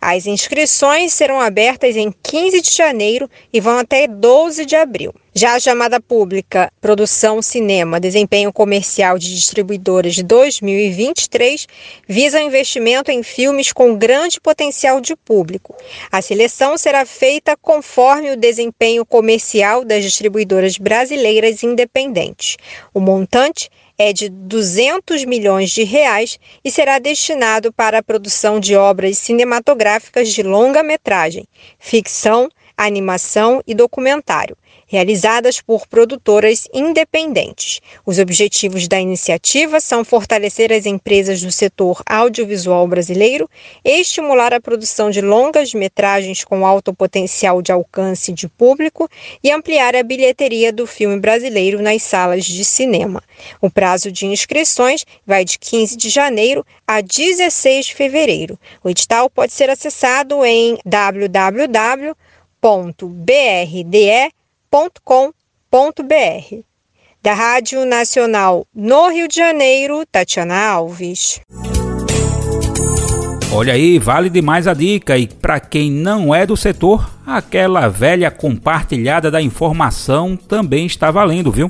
As inscrições serão abertas em 15 de janeiro e vão até 12 de abril. Já a chamada pública Produção Cinema Desempenho Comercial de Distribuidoras de 2023 visa investimento em filmes com grande potencial de público. A seleção será feita conforme o desempenho comercial das distribuidoras brasileiras independentes. O montante é de 200 milhões de reais e será destinado para a produção de obras cinematográficas de longa metragem, ficção, animação e documentário realizadas por produtoras independentes. Os objetivos da iniciativa são fortalecer as empresas do setor audiovisual brasileiro, estimular a produção de longas metragens com alto potencial de alcance de público e ampliar a bilheteria do filme brasileiro nas salas de cinema. O prazo de inscrições vai de 15 de janeiro a 16 de fevereiro. O edital pode ser acessado em www.brde www.com.br. Da Rádio Nacional no Rio de Janeiro, Tatiana Alves. Olha aí, vale demais a dica e para quem não é do setor, aquela velha compartilhada da informação também está valendo, viu?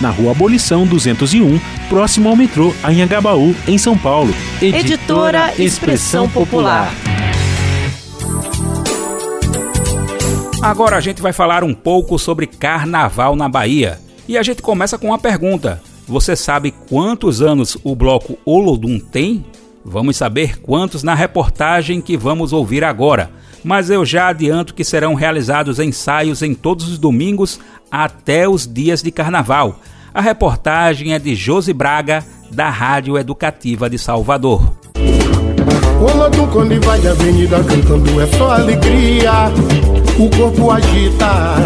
na Rua Abolição 201, próximo ao metrô Anhangabaú, em São Paulo. Editora Expressão Popular. Agora a gente vai falar um pouco sobre carnaval na Bahia. E a gente começa com uma pergunta: Você sabe quantos anos o bloco Olodum tem? Vamos saber quantos na reportagem que vamos ouvir agora. Mas eu já adianto que serão realizados ensaios em todos os domingos até os dias de carnaval. A reportagem é de Josi Braga, da Rádio Educativa de Salvador. Olodum quando invade a avenida cantando é só alegria o corpo agita,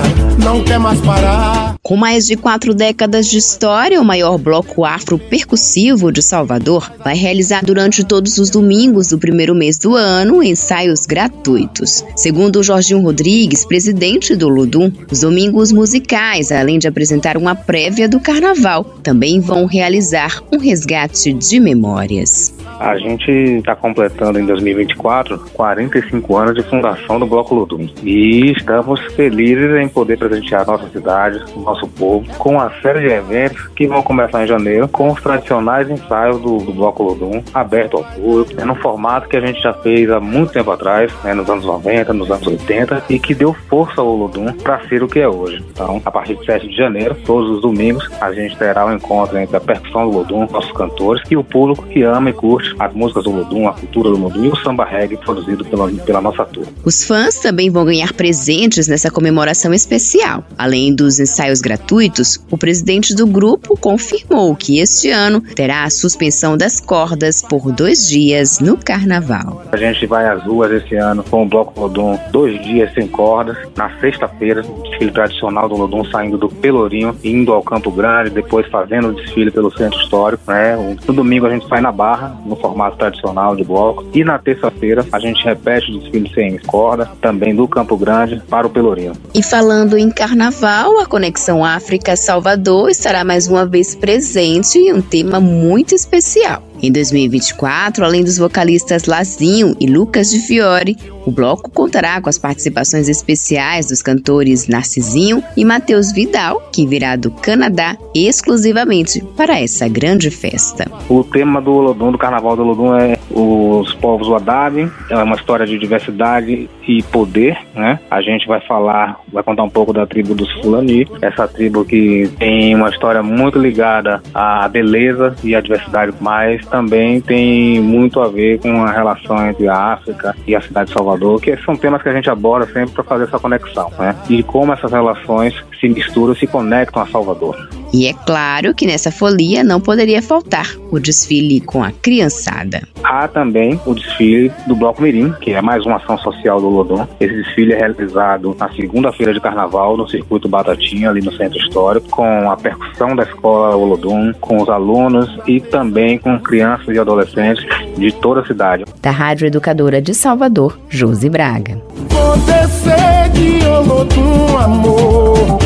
não quer mais parar. Com mais de quatro décadas de história, o maior bloco afro-percussivo de Salvador vai realizar durante todos os domingos do primeiro mês do ano ensaios gratuitos. Segundo Jorginho Rodrigues, presidente do Ludum, os domingos musicais, além de apresentar uma prévia do carnaval, também vão realizar um resgate de memórias. A gente está completando em 2024 45 anos de fundação do Bloco Ludum. E estamos felizes em poder presentear nossa cidade, nosso povo, com uma série de eventos que vão começar em janeiro, com os tradicionais ensaios do, do Bloco Ludum, aberto ao público, é num formato que a gente já fez há muito tempo atrás, né, nos anos 90, nos anos 80, e que deu força ao Ludum para ser o que é hoje. Então, a partir de 7 de janeiro, todos os domingos, a gente terá um encontro entre a percussão do Ludum, nossos cantores, e o público que ama e curte as músicas do Lodum, a cultura do Lodum e o samba reggae produzido pela, pela nossa turma. Os fãs também vão ganhar presentes nessa comemoração especial. Além dos ensaios gratuitos, o presidente do grupo confirmou que este ano terá a suspensão das cordas por dois dias no carnaval. A gente vai às ruas esse ano com o Bloco Lodum, dois dias sem cordas. Na sexta-feira, desfile tradicional do Lodum saindo do Pelourinho, indo ao Campo Grande, depois fazendo o desfile pelo centro histórico. Né? No domingo a gente sai na Barra, no formato tradicional de bloco. E na terça-feira a gente repete o desfile sem corda, também do Campo Grande para o Pelourinho. E falando em carnaval, a Conexão África-Salvador estará mais uma vez presente em um tema muito especial. Em 2024, além dos vocalistas Lazinho e Lucas de Fiore, o bloco contará com as participações especiais dos cantores Narcisinho e Matheus Vidal, que virá do Canadá exclusivamente para essa grande festa. O tema do Olodum, do Carnaval do Olodum, é os povos Wadab, é uma história de diversidade e poder, né? A gente vai falar, vai contar um pouco da tribo dos Fulani, essa tribo que tem uma história muito ligada à beleza e à diversidade, mas também tem muito a ver com a relação entre a África e a cidade de Salvador, que são temas que a gente aborda sempre para fazer essa conexão, né? E como essas relações se misturam, se conectam a Salvador. E é claro que nessa folia não poderia faltar o desfile com a criançada. Há também o desfile do Bloco Mirim, que é mais uma ação social do Lodom. Esse desfile é realizado na segunda-feira de carnaval no circuito Batatinha, ali no centro histórico, com a percussão da escola Olodum, com os alunos e também com crianças e adolescentes de toda a cidade. Da Rádio Educadora de Salvador, Josi Braga. Vou descer de Olodum, amor,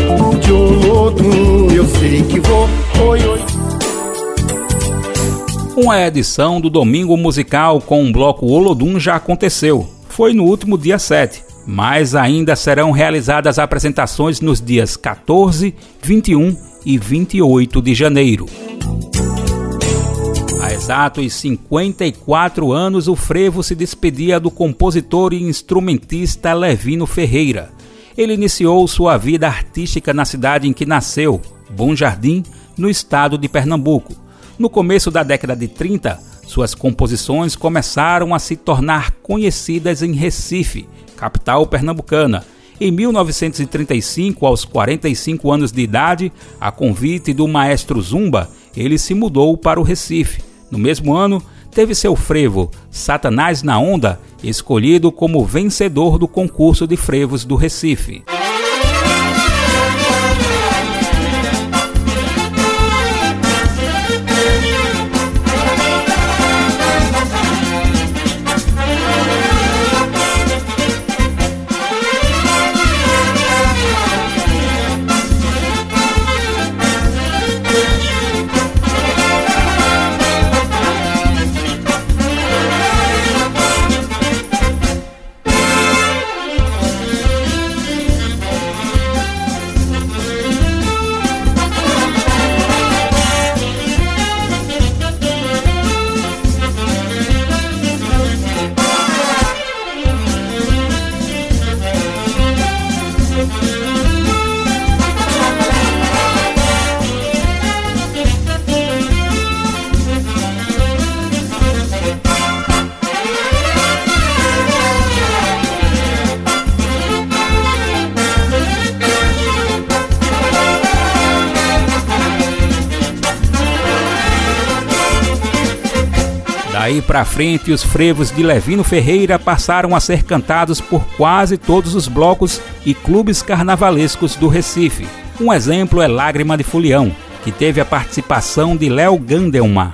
de Olodum, eu sei que vou, oi, oi. Uma edição do Domingo Musical com o bloco Olodum já aconteceu. Foi no último dia 7, mas ainda serão realizadas apresentações nos dias 14, 21 e 28 de janeiro. Há exatos 54 anos, o frevo se despedia do compositor e instrumentista Levino Ferreira. Ele iniciou sua vida artística na cidade em que nasceu, Bom Jardim, no estado de Pernambuco. No começo da década de 30, suas composições começaram a se tornar conhecidas em Recife, capital pernambucana. Em 1935, aos 45 anos de idade, a convite do maestro Zumba, ele se mudou para o Recife. No mesmo ano, teve seu frevo, Satanás na Onda, escolhido como vencedor do concurso de frevos do Recife. Para frente, os frevos de Levino Ferreira passaram a ser cantados por quase todos os blocos e clubes carnavalescos do Recife. Um exemplo é Lágrima de Fulião, que teve a participação de Léo Gandelman.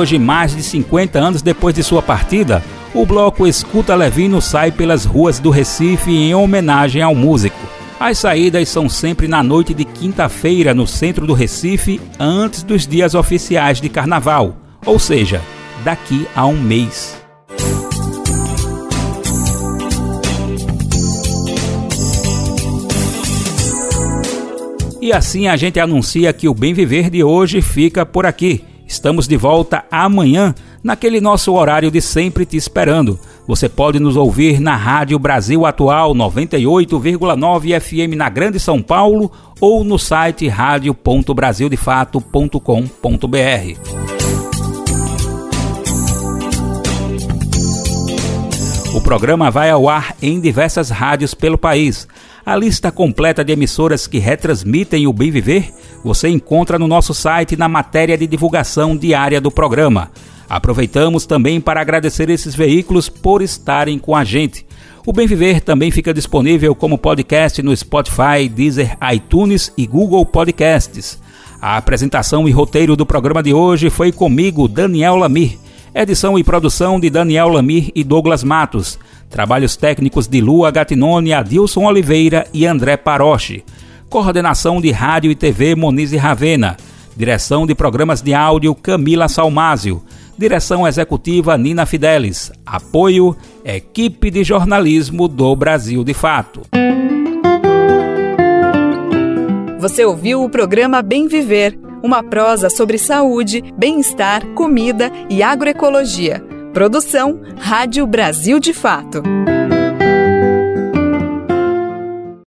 Hoje, mais de 50 anos depois de sua partida, o bloco Escuta Levino sai pelas ruas do Recife em homenagem ao músico. As saídas são sempre na noite de quinta-feira no centro do Recife, antes dos dias oficiais de carnaval, ou seja, daqui a um mês. E assim a gente anuncia que o Bem Viver de hoje fica por aqui. Estamos de volta amanhã, naquele nosso horário de sempre te esperando. Você pode nos ouvir na Rádio Brasil Atual 98,9 FM na Grande São Paulo ou no site radio.brasildefato.com.br. O programa vai ao ar em diversas rádios pelo país. A lista completa de emissoras que retransmitem o Bem Viver você encontra no nosso site na matéria de divulgação diária do programa. Aproveitamos também para agradecer esses veículos por estarem com a gente. O Bem Viver também fica disponível como podcast no Spotify, Deezer, iTunes e Google Podcasts. A apresentação e roteiro do programa de hoje foi comigo, Daniel Lamir. Edição e produção de Daniel Lamir e Douglas Matos. Trabalhos técnicos de Lua Gatinone, Adilson Oliveira e André Paroche. Coordenação de Rádio e TV Monize Ravena. Direção de Programas de Áudio Camila Salmásio. Direção Executiva Nina Fidelis. Apoio Equipe de Jornalismo do Brasil de Fato. Você ouviu o programa Bem Viver, uma prosa sobre saúde, bem-estar, comida e agroecologia. Produção Rádio Brasil de Fato.